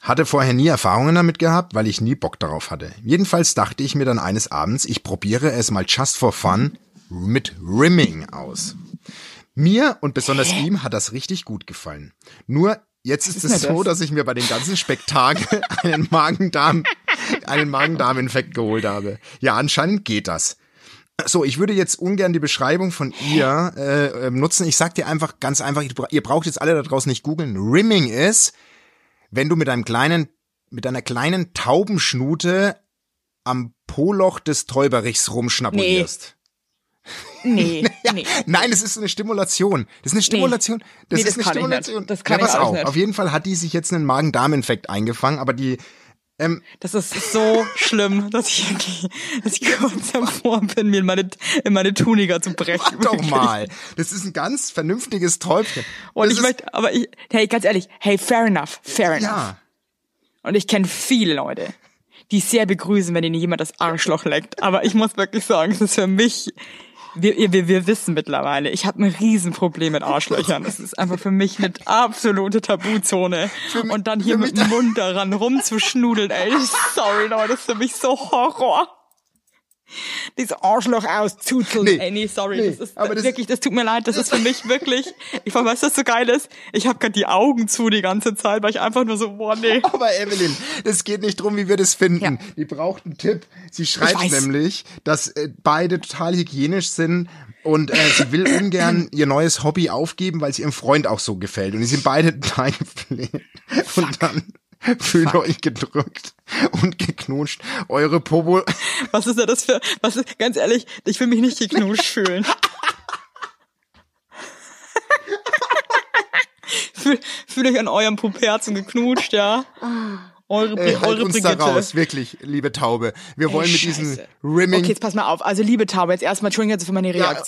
Hatte vorher nie Erfahrungen damit gehabt, weil ich nie Bock darauf hatte. Jedenfalls dachte ich mir dann eines Abends, ich probiere es mal just for fun mit Rimming aus. Mir und besonders ihm hat das richtig gut gefallen. Nur jetzt ist ist es so, das? dass ich mir bei dem ganzen Spektakel einen Magen-Darm einen Magen-Darm-Infekt geholt habe. Ja, anscheinend geht das. So, ich würde jetzt ungern die Beschreibung von ihr äh, ähm, nutzen. Ich sag dir einfach ganz einfach, ihr braucht jetzt alle da draußen nicht googeln. Rimming ist, wenn du mit einem kleinen, mit einer kleinen Taubenschnute am Poloch des Täuberichs rumschnapulierst. Nee, nee. Nein, es ist eine Stimulation. Das ist eine Stimulation. Das Nee, ist das eine ich nicht. Stimulation. Das kann ja, ich pass alles auf. nicht. Auf jeden Fall hat die sich jetzt einen Magen-Darm-Infekt eingefangen, aber die ähm, Das ist so schlimm, dass ich dass ich kurz davor bin, mir in meine, in meine Tunika zu brechen. Warte doch mal. Das ist ein ganz vernünftiges Täubchen. Und Das ich ist- möchte, aber ich, hey, ganz ehrlich, hey, fair enough, fair enough. Ja. Und ich kenne viele Leute, die sehr begrüßen, wenn ihnen jemand das Arschloch leckt. Aber ich muss wirklich sagen, es ist für mich, wir, wir, wir wissen mittlerweile, ich habe ein Riesenproblem mit Arschlöchern. Das ist einfach für mich eine absolute Tabuzone. Und dann hier mit dem Mund daran rumzuschnudeln, ey, sorry Leute, das ist für mich so Horror. Dieses Arschloch auszuzeln. Nee, Ey, nee, sorry, nee, das ist aber das- wirklich, das tut mir leid, das ist für mich wirklich, ich weiß, was das so geil ist. Ich habe gerade die Augen zu die ganze Zeit, weil ich einfach nur so, boah, nee. Aber Evelyn, es geht nicht drum, wie wir das finden. Ja. Die braucht einen Tipp. Sie schreibt nämlich, dass äh, beide total hygienisch sind und äh, sie will ungern ihr neues Hobby aufgeben, weil es ihrem Freund auch so gefällt. Und die sind beide gepflegt. Und dann fühlt euch gedrückt und geknutscht. Eure Popo. Was ist denn das für, was ist, ganz ehrlich, ich will mich nicht geknutscht fühlen. Fühl, fühl euch an eurem Puperzen geknutscht, ja? Eure, Ey, halt eure uns Brigitte. da raus, wirklich, liebe Taube. Wir wollen mit diesem Scheiße. Rimming. Okay, jetzt pass mal auf. Also liebe Taube, jetzt erstmal Entschuldigung jetzt für meine Ja,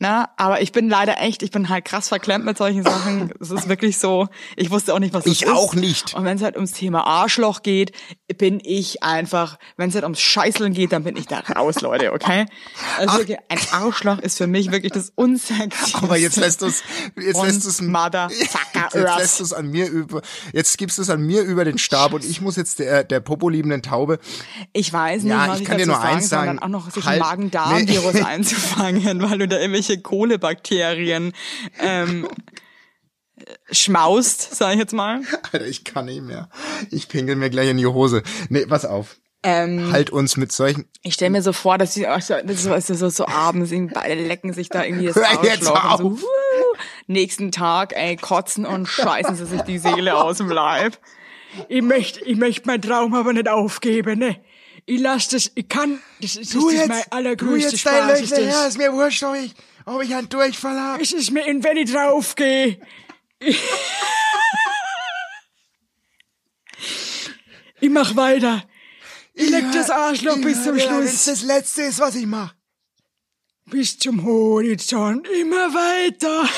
Na, aber ich bin leider echt, ich bin halt krass verklemmt mit solchen Sachen. Es ist wirklich so, ich wusste auch nicht, was es Ich ist. auch nicht. Und wenn es halt ums Thema Arschloch geht, bin ich einfach, wenn es halt ums Scheißeln geht, dann bin ich da raus, Leute, okay? Also wirklich, ein Arschloch ist für mich wirklich das Unsexy. Aber jetzt lässt du's, jetzt lässt Motherfucker jetzt lässt du's an mir über, jetzt gibst du's an mir über den Stab und ich muss jetzt der, der popoliebenden Taube, Ich weiß nicht, Ja, was ich ich, kann dir dazu nur sagen eins sagen. dann auch noch sich Halt- Magen-Darm-Virus Nee. einzufangen, weil du da irgendwelche Kohlebakterien ähm, schmaust, sag ich jetzt mal. Alter, ich kann nicht mehr. Ich pinkel mir gleich in die Hose. Nee, pass auf. Ähm, Halt uns mit solchen, ich stelle mir so vor, dass sie das ist so, ist so, so abends, beide lecken sich da irgendwie das Hör jetzt auf. so, wuh, nächsten Tag, ey, kotzen und scheißen sie sich die Seele aus dem Leib. Ich möchte, ich möchte meinen Traum aber nicht aufgeben, ne? Ich lass das, ich kann, das ist, das ist mein allergrößter Spaß. Ist das. ist mir wurscht, ob ich, ob ich einen Durchfall habe. Es ist mir, in, wenn ich draufgehe. Ich mach weiter. Ich leck das Arschloch bis zum Schluss. das Letzte ist, was ich mache. Bis zum Horizont. Immer weiter.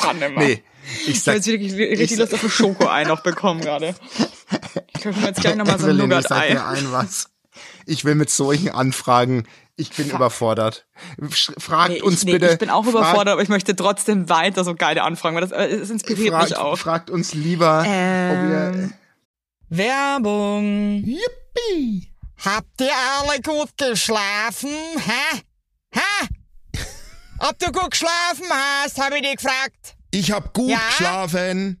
Kann nimmer. Nee, ich Ich sag, habe jetzt wirklich richtig Lust auf ein Schoko-Ei noch bekommen gerade. Ich kaufe mir jetzt gleich nochmal so ein Evelyn, ich sag dir Nougat-Ei. ein was. Ich will mit solchen Anfragen, ich bin überfordert. Sch- Fragt Nee, uns ich, nee, bitte. ich bin auch überfordert, aber ich möchte trotzdem weiter so geile Anfragen, weil das, äh, das inspiriert fragt, mich auch. fragt uns lieber, ob wir, Ähm, Werbung. Yippie! Habt ihr alle gut geschlafen? Hä? Hä? Ob du gut geschlafen hast, habe ich dich gefragt. Ich hab gut Ja? geschlafen.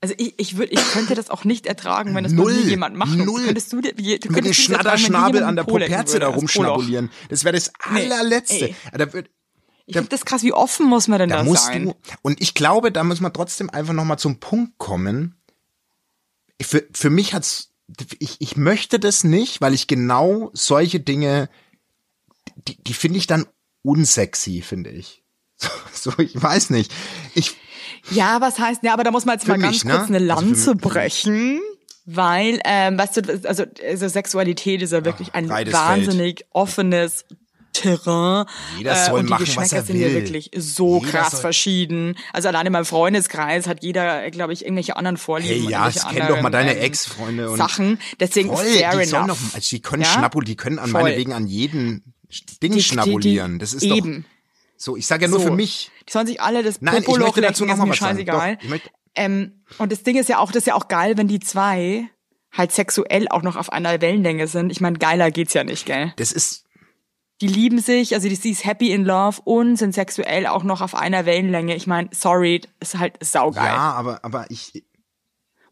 Also ich, ich würde, ich könnte das auch nicht ertragen, wenn das Null. jemand macht. Null. Könntest du, dir- du Mit dem Schnatterschnabel an der Poperze da rumschnabulieren. Das wäre das Nee, allerletzte. ey. Da, wird- Ich finde das krass, wie offen muss man denn da da musst sein? du, und ich glaube, da muss man trotzdem einfach nochmal zum Punkt kommen. Für, für mich hat's, ich, ich möchte das nicht, weil ich genau solche Dinge, die, die finde ich dann unsexy, finde ich. So, so, ich weiß nicht. Ich, Ja, was heißt, ja, aber da muss man jetzt Für mal ganz mich, ne? kurz eine Also Lanze mich- brechen. Weil, ähm, weißt du, also, also Sexualität ist ja wirklich ein breites wahnsinnig offenes Terrain. Jeder äh, soll und die machen, Geschmäcker er sind ja wirklich so Jeder krass verschieden. Also allein in meinem Freundeskreis hat jeder, glaube ich, irgendwelche anderen Vorlieben. hey, ja, ich kenn doch mal deine ähm, Ex-Freunde und Sachen. Deswegen voll, fair die enough. doch, also die können Ja? schnabulieren, die können an Voll. meinetwegen an jeden Ding Die- schnabulieren. Das ist doch, eben. So, ich sage ja nur So. für mich. Die sollen sich alle das Nein, ich Popoloch möchte dazu noch mal was sagen. scheißegal. Doch, ich möchte- ähm, und das Ding ist ja auch, das ist ja auch geil, wenn die zwei halt sexuell auch noch auf einer Wellenlänge sind. Ich meine, geiler geht's ja nicht, gell? Das ist, Die lieben sich, also die, sie ist happy in love und sind sexuell auch noch auf einer Wellenlänge. Ich meine, sorry, ist halt saugeil. ja, aber, aber ich,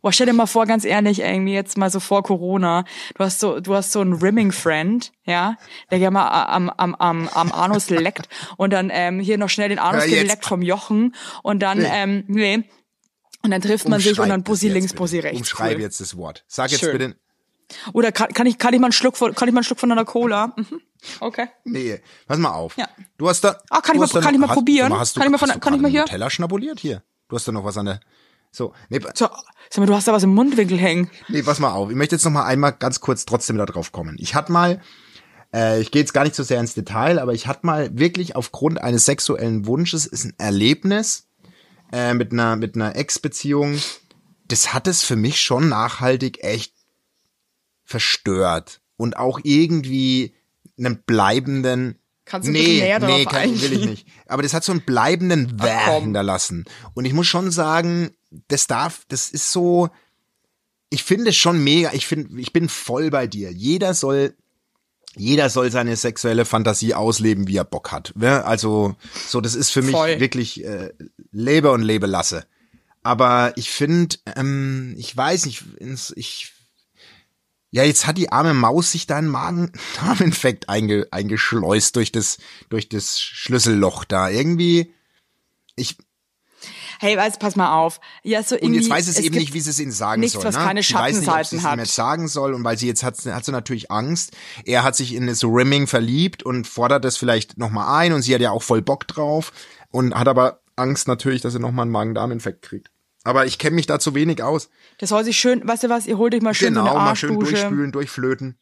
Boah, stell dir mal vor, ganz ehrlich, irgendwie jetzt mal so vor Corona, du hast so, du hast so einen Rimming-Friend, ja, der gerne mal am, am, am, am Anus leckt und dann ähm, hier noch schnell den Anus jetzt geleckt vom Jochen und dann, Nee. ähm, nee, und dann trifft man sich und dann Bussi links, bitte. Bussi rechts. Umschreibe Cool. jetzt das Wort. Sag jetzt Schön. bitte, Oder kann, kann ich, kann ich mal einen Schluck von, kann ich mal einen Schluck von einer Cola? Mhm. Okay. nee, pass mal auf. Ja. Du hast da. Ah, kann ich mal- kann ich mal probieren? Kann ich mal von- kann ich mal hier? Teller schnabuliert? Hier. Du hast da noch was an der, so, nee, So, sag mal, du hast da was im Mundwinkel hängen. Nee, pass mal auf. Ich möchte jetzt noch mal einmal ganz kurz trotzdem da drauf kommen. Ich hatte mal, äh, ich gehe jetzt gar nicht so sehr ins Detail, aber ich hatte mal wirklich aufgrund eines sexuellen Wunsches ist ein Erlebnis äh, mit einer mit einer Ex-Beziehung. Das hat es für mich schon nachhaltig echt verstört und auch irgendwie einen bleibenden Kannst du nee, näher nee, kann, will ich nicht. Aber das hat so einen bleibenden komm. hinterlassen. Und ich muss schon sagen, das darf, das ist so, ich finde es schon mega, ich finde, ich bin voll bei dir. Jeder soll, jeder soll seine sexuelle Fantasie ausleben, wie er Bock hat. Ne? Also, so, das ist für mich Voll. wirklich äh, lebe und lebe lasse. Aber ich finde, ähm, ich weiß nicht, ich ja, jetzt hat die arme Maus sich da einen Magen-Darm-Infekt einge, eingeschleust durch das, durch das Schlüsselloch da. Irgendwie, ich, Hey, weißt, pass mal auf. Ja, so und irgendwie, jetzt weiß es, eben gibt nicht, wie sie es ihnen sagen nichts, soll. was ne? keine sie weiß nicht, ob sie Schattenseiten es hat. jetzt sagen soll und weil sie jetzt hat, hat sie natürlich Angst. Er hat sich in das Rimming verliebt und fordert das vielleicht nochmal ein und sie hat ja auch voll Bock drauf und hat aber Angst natürlich, dass er nochmal einen Magen-Darm-Infekt kriegt. Aber ich kenne mich da zu wenig aus. Das soll sich schön, weißt du was, ihr holt euch mal schön Genau, so eine mal schön durchspülen, durchflöten.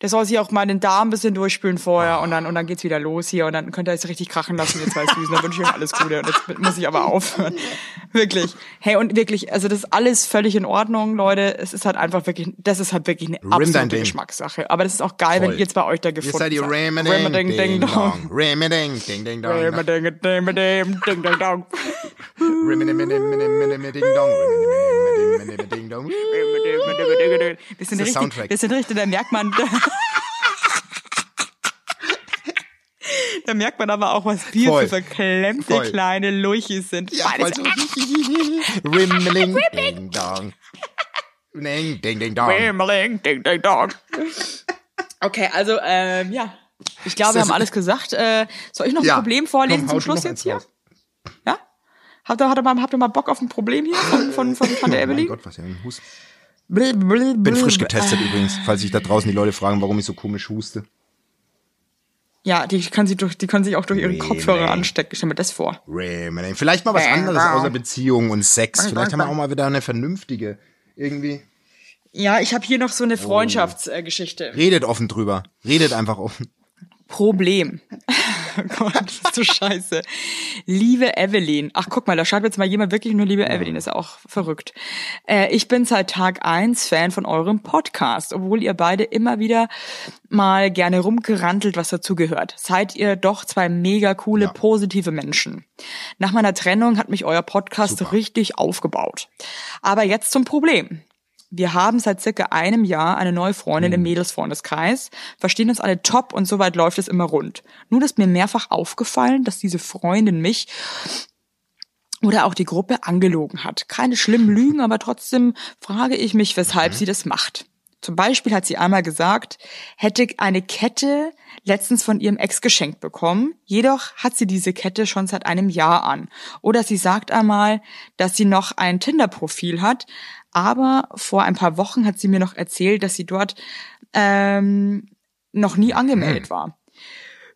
Der soll sich auch mal den Darm ein bisschen durchspülen vorher und dann, und dann geht's wieder los hier und dann könnt ihr es richtig krachen lassen, ihr zwei Süßen. Da wünsche ich euch alles Gute und jetzt muss ich aber aufhören. Wirklich. Hey, und wirklich, also das ist alles völlig in Ordnung, Leute. Es ist halt einfach wirklich, das ist halt wirklich eine absolute. Geschmackssache. Aber das ist auch geil, Voll. wenn ihr jetzt bei euch da Ihr gefunden seid die seid. Rimmeding, Rimmeding, Ding, Ding, Dong. Ding, Ding, Dong. Ding, Ding, Dong. Rimmeding, Ding, Dong. Rimmeding, Ding, Dong. Wir sind der richtig, Soundtrack. wir sind richtig, da merkt man, da merkt man aber auch, was wir für verklemmte Voll. kleine Luchis sind. Ja, voll so. Rimmeding, Ding, Dong. Ding, Ding, Ding, Dong. Bimmeling, ding, ding, dong. Okay, also, ähm, ja. Ich glaube, wir haben alles gesagt. Äh, soll ich noch ein Ja. Problem vorlesen Komm, zum Schluss jetzt hier? raus. Ja? Habt ihr, habt, ihr mal, habt ihr mal Bock auf ein Problem hier von, von, von Tante Oh mein Evelyn? Gott, was ja ein Hust. Blö, blö, Bin blö. frisch getestet übrigens, falls sich da draußen die Leute fragen, warum ich so komisch huste. Ja, die kann sie durch, die können sich auch durch ihre Nee, Kopfhörer anstecken. Ich stell mir das vor. Rimmeding. Vielleicht mal was anderes außer Beziehung und Sex. Vielleicht haben wir auch mal wieder eine vernünftige. Irgendwie. Ja, ich habe hier noch so Oh. eine Freundschaftsgeschichte. Redet offen drüber. Redet einfach offen. Problem. Oh Gott, das ist so scheiße. Liebe Evelyn. Ach, guck mal, da schreibt jetzt mal jemand wirklich nur liebe Evelyn. Ist ja auch verrückt. Äh, ich bin seit Tag eins Fan von eurem Podcast, obwohl ihr beide immer wieder mal gerne rumgerantelt, was dazu gehört. Seid ihr doch zwei mega coole, Ja. positive Menschen. Nach meiner Trennung hat mich euer Podcast richtig aufgebaut. Aber jetzt zum Problem. Wir haben seit circa einem Jahr eine neue Freundin im Mädelsfreundeskreis, verstehen uns alle top und soweit läuft es immer rund. Nun ist mir mehrfach aufgefallen, dass diese Freundin mich oder auch die Gruppe angelogen hat. Keine schlimmen Lügen, aber trotzdem frage ich mich, weshalb sie das macht. Zum Beispiel hat sie einmal gesagt, hätte eine Kette letztens von ihrem Ex geschenkt bekommen. Jedoch hat sie diese Kette schon seit einem Jahr an. Oder sie sagt einmal, dass sie noch ein Tinder-Profil hat. Aber vor ein paar Wochen hat sie mir noch erzählt, dass sie dort ähm, noch nie angemeldet war.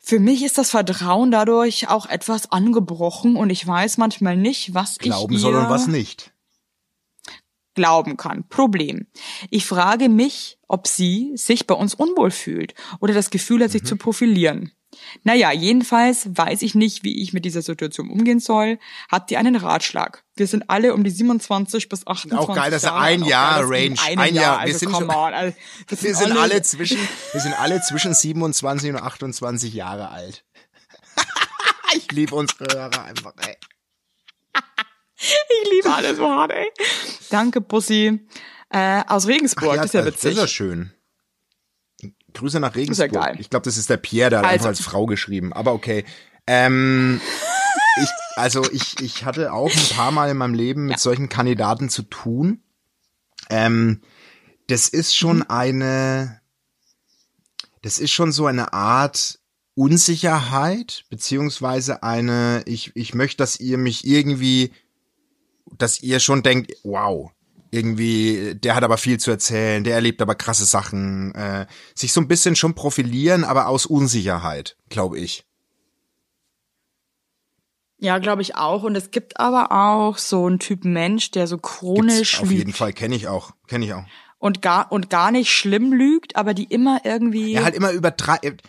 Für mich ist das Vertrauen dadurch auch etwas angebrochen und ich weiß manchmal nicht, was Glauben ich ihr soll und was nicht. glauben kann. Problem. Ich frage mich, ob sie sich bei uns unwohl fühlt oder das Gefühl hat, sich Mhm. zu profilieren. Naja, jedenfalls weiß ich nicht, wie ich mit dieser Situation umgehen soll. Habt ihr einen Ratschlag? Wir sind alle um die 27 bis 28 Auch geil, dass er ein Jahr wir Range, ein Jahr. Wir Also, sind come schon- on. Also, wir Wir sind alle zwischen, wir sind alle zwischen 27 und 28 Jahre alt. ich liebe unsere Hörer einfach, ey. Ich liebe alles so hart, ey. Danke, Pussy. Äh, aus Regensburg, das ist ja das witzig. ist ja schön. Grüße nach ja Regensburg. geil. Ich glaube, das ist der Pierre, der hat Also. einfach als Frau geschrieben. Aber okay. Ähm, ich, also ich, ich hatte auch ein paar Mal in meinem Leben mit Ja. solchen Kandidaten zu tun. Ähm, das ist schon Mhm. eine, das ist schon so eine Art Unsicherheit, beziehungsweise eine, ich, ich möchte, dass ihr mich irgendwie, dass ihr schon denkt, wow, irgendwie, der hat aber viel zu erzählen, der erlebt aber krasse Sachen, äh, sich so ein bisschen schon profilieren, aber aus Unsicherheit, glaube ich. Ja, glaube ich auch. Und es gibt aber auch so einen Typ Mensch, der so Gibt's chronisch auf jeden lügt Fall, kenne ich auch, kenne ich auch. und gar und gar nicht schlimm lügt, aber die immer irgendwie Er halt immer übertreibt.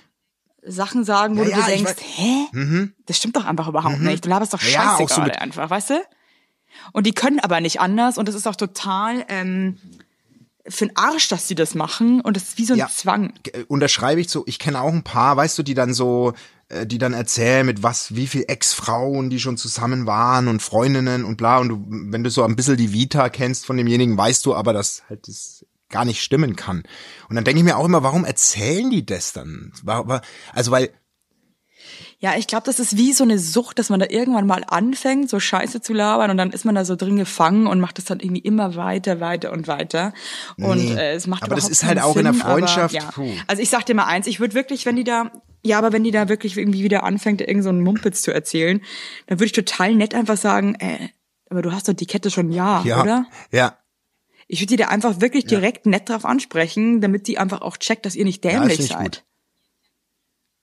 Sachen sagen, wo Ja, du ja, denkst, hä? Mhm. Das stimmt doch einfach überhaupt nicht. Du laberst doch Ja, Scheiße auch so gerade mit- einfach, weißt du? Und die können aber nicht anders und das ist auch total ähm, für den Arsch, dass sie das machen und das ist wie so ein Ja. Zwang. Äh, unterschreibe ich so, ich kenne auch ein paar, weißt du, die dann so, äh, die dann erzählen, mit was, wie viel Ex-Frauen die schon zusammen waren und Freundinnen und bla. Und du, wenn du so ein bisschen die Vita kennst von demjenigen, weißt du aber, dass halt das gar nicht stimmen kann. Und dann denke ich mir auch immer, warum erzählen die das dann? Also weil, Ja, ich glaube, das ist wie so eine Sucht, dass man da irgendwann mal anfängt, so Scheiße zu labern und dann ist man da so drin gefangen und macht es dann irgendwie immer weiter, weiter und weiter. Und Nee, äh, es macht aber das ist halt auch in der Sinn, Freundschaft, Aber, ja. Also ich sag dir mal eins, ich würde wirklich, wenn die da, ja, aber wenn die da wirklich irgendwie wieder anfängt, irgend so einen Mumpitz zu erzählen, dann würde ich total nett einfach sagen, äh, aber du hast doch die Kette schon ein Jahr, ja, oder? ja, Ich würde die da einfach wirklich direkt nett drauf ansprechen, damit die einfach auch checkt, dass ihr nicht das dämlich ich seid. gut.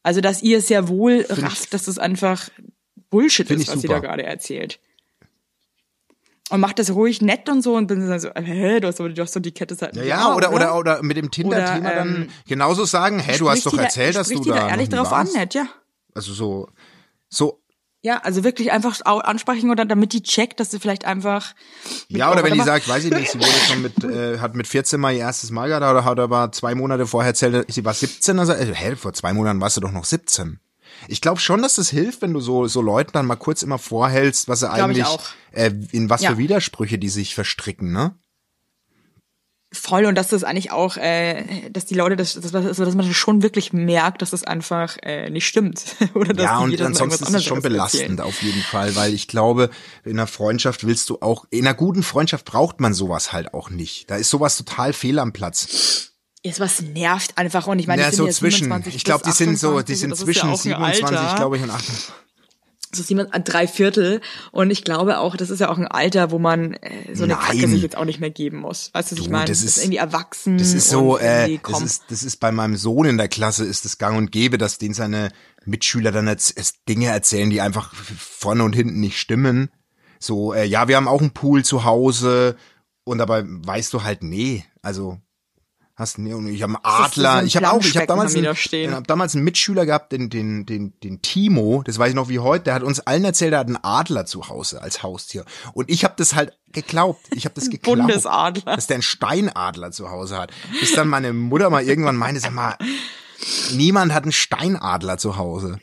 Also, dass ihr sehr wohl ich- rafft, dass das einfach Bullshit Find ist, ich was sie da super. gerade erzählt. Und macht das ruhig nett und so und bin dann so, hä, du hast doch, du hast doch die Kette seit Ja, einem ja, Jahr, oder, oder, oder mit dem Tinder-Thema dann ähm, genauso sagen, hey, du hast doch erzählt, dass du da da ehrlich drauf an, nett, ja. Also so, so, Ja, also wirklich einfach ansprechen oder damit die checkt, dass sie vielleicht einfach. Ja, oder wenn die sagt, weiß ich nicht, sie wurde schon mit, äh, hat mit 14 mal ihr erstes Mal gehabt oder hat aber zwei Monate vorher erzählt, sie war 17, also, äh, hä, vor zwei Monaten warst du doch noch 17. Ich glaube schon, dass das hilft, wenn du so, so Leuten dann mal kurz immer vorhältst, was sie eigentlich, äh, in was Ja. für Widersprüche die sich verstricken, ne? Voll und dass das eigentlich auch, äh, dass die Leute, das, das, also, dass man schon wirklich merkt, dass das einfach äh, nicht stimmt. Oder dass ja, und ansonsten ist es schon belastend erzählen. auf jeden Fall, weil ich glaube, in einer Freundschaft willst du auch, in einer guten Freundschaft braucht man sowas halt auch nicht. Da ist sowas total fehl am Platz. Ist was nervt einfach und ich meine, Ja, die sind so jetzt zwischen, 27 ich glaube, die sind so, 28, die sind ja zwischen ein 27, Alter. glaube ich, und 28. so sieben, drei Viertel. Und ich glaube auch, das ist ja auch ein Alter, wo man äh, so eine Nein. Kacke sich jetzt auch nicht mehr geben muss. Weißt du, was ich meine? das Das ist- ist irgendwie erwachsen. Das ist so, äh, das ist, das ist bei meinem Sohn in der Klasse ist es gang und gäbe, dass den seine Mitschüler dann erz- es Dinge erzählen, die einfach vorne und hinten nicht stimmen. So, äh, ja, wir haben auch einen Pool zu Hause und dabei weißt du halt, nee, also Hast und ich habe einen so Adler. ein ich habe auch, ich habe damals, einen, hab damals einen Mitschüler gehabt, den, den, den, den Timo, das weiß ich noch wie heute, der hat uns allen erzählt, er hat einen Adler zu Hause als Haustier. Und ich habe das halt geglaubt. Ich habe das geglaubt. Bundesadler. Dass der einen Steinadler zu Hause hat. Bis dann meine Mutter mal irgendwann meinte, sag mal, niemand hat einen Steinadler zu Hause.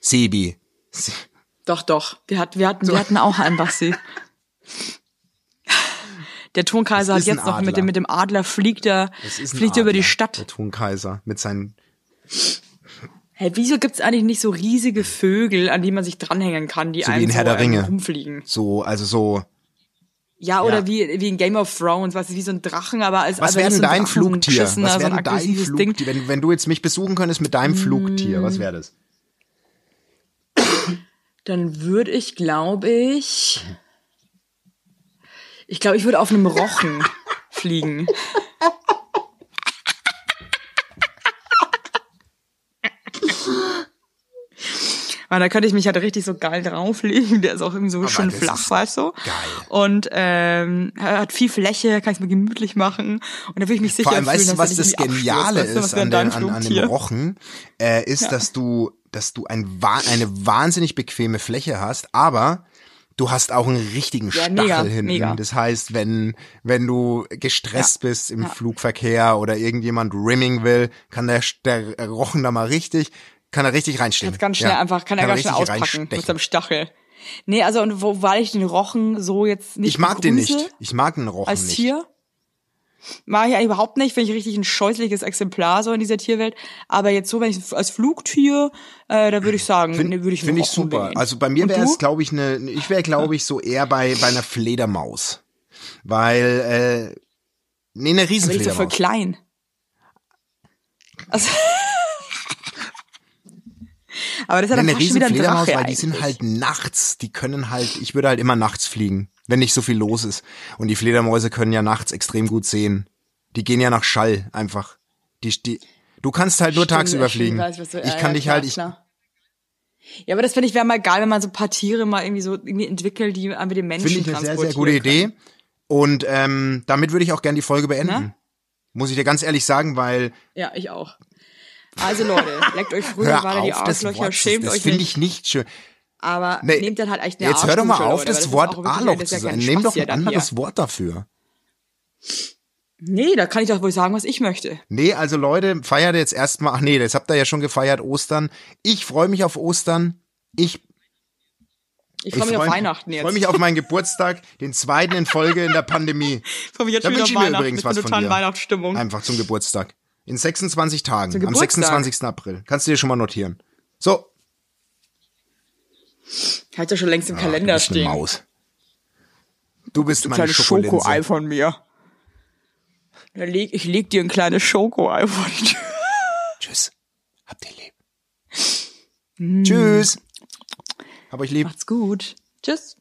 Sebi. Se Doch, doch. Wir hatten, wir hatten, wir hatten auch einen Basti. Der Tonkaiser hat jetzt noch mit dem, mit dem Adler fliegt er, fliegt er über die Stadt. Der Tonkaiser mit seinen Hey, wieso gibt's eigentlich nicht so riesige Vögel, an die man sich dranhängen kann, die So wie einem in so Herr der ähm, Ringe. rumfliegen? so, also so. Ja, oder Ja. wie, wie in Game of Thrones, was ist wie so ein Drachen, aber als Was aber wäre denn so ein dein Drachen, so Flugtier? Was so wäre denn dein Flugtier? Ding. Wenn, wenn du jetzt mich besuchen könntest mit deinem Flugtier, was wäre das? Dann würde ich, glaube ich, ich glaube, ich würde auf einem Rochen fliegen. Weil da könnte ich mich halt richtig so geil drauflegen. Der ist auch irgendwie so schön das flach, weißt du? geil. Und ähm, er hat viel Fläche, kann ich mir gemütlich machen. Und da würde ich mich sicher Vor allem, fühlen, weißt du, was das Geniale ist an, den, an, an dem? Rochen, äh, ist, dass du, dass du ein, eine wahnsinnig bequeme Fläche hast, aber du hast auch einen richtigen Ja, Stachel mega, hinten. mega. Das heißt, wenn, wenn du gestresst bist im ja. Flugverkehr oder irgendjemand rimming will, kann der, der Rochen da mal richtig, kann er richtig reinstechen. Ganz schnell Ja, einfach, kann er ganz schnell auspacken mit seinem Stachel. Nee, also und wo, weil ich den Rochen so jetzt nicht Ich mag den begrüße nicht. Ich mag den Rochen als nicht. Tier. Mag ich eigentlich überhaupt nicht, finde ich richtig ein scheußliches Exemplar so in dieser Tierwelt. Aber jetzt so, wenn ich als Flugtier, äh, da würde ich sagen, Finde nee, würde ich einen find ich super. wählen. Also bei mir wäre es, glaube ich, eine, ich wäre, glaube ich, so eher bei, bei einer Fledermaus. Weil, äh, nee, eine Aber die ist doch voll Riesenfledermaus. klein. Also Aber das ist ja dann fast wieder ein Drache weil die sind halt nachts, die können halt, ich würde halt immer nachts fliegen, wenn nicht so viel los ist. Und die Fledermäuse können ja nachts extrem gut sehen. Die gehen ja nach Schall einfach. Die, die, du kannst halt nur Stimmt, tagsüber ich fliegen. weiß, was du- ich ja, kann ja, dich klar, halt, ich, klar. Ja, aber das finde ich wäre mal geil, wenn man so ein paar Tiere mal irgendwie so irgendwie entwickelt, die einfach den Menschen finde ich eine sehr, sehr gute können. Idee. Und ähm, damit würde ich auch gerne die Folge beenden. Na? Muss ich dir ganz ehrlich sagen, weil Ja, ich auch. Also Leute, leckt euch früher hör weiter die auf, das Arschlöcher, Wort, schämt das euch finde nicht. ich nicht schön. Aber Nee, nehmt dann halt echt eine Jetzt hör doch mal auf, Leute, das ist Wort A-Loch das zu kein Nimm doch ein anderes hier. Wort dafür. Nee, da kann ich doch wohl sagen, was ich möchte. Nee, also Leute, feiert jetzt erstmal, ach nee, das habt ihr ja schon gefeiert, Ostern. Ich freue mich auf Ostern. Ich, Ich freue mich auf freu- Weihnachten jetzt. freue mich auf meinen Geburtstag, den zweiten in Folge in der Pandemie. Ich freue mich jetzt Da schon wieder auf ich Weihnachten. übrigens ich was von dir. Weihnachtsstimmung. Einfach zum Geburtstag. In 26 Tagen, am Geburtstag. 26. April. Kannst du dir schon mal notieren. So, Hat ja schon längst im du Kalender bist eine stehen. Maus. Du bist meine Kleines Schokolinse. Schokoei von mir. Ich leg dir ein kleines Schokoei vor die Tür. Tschüss. Habt ihr lieb. Tschüss. Hab euch lieb. Macht's gut. Tschüss.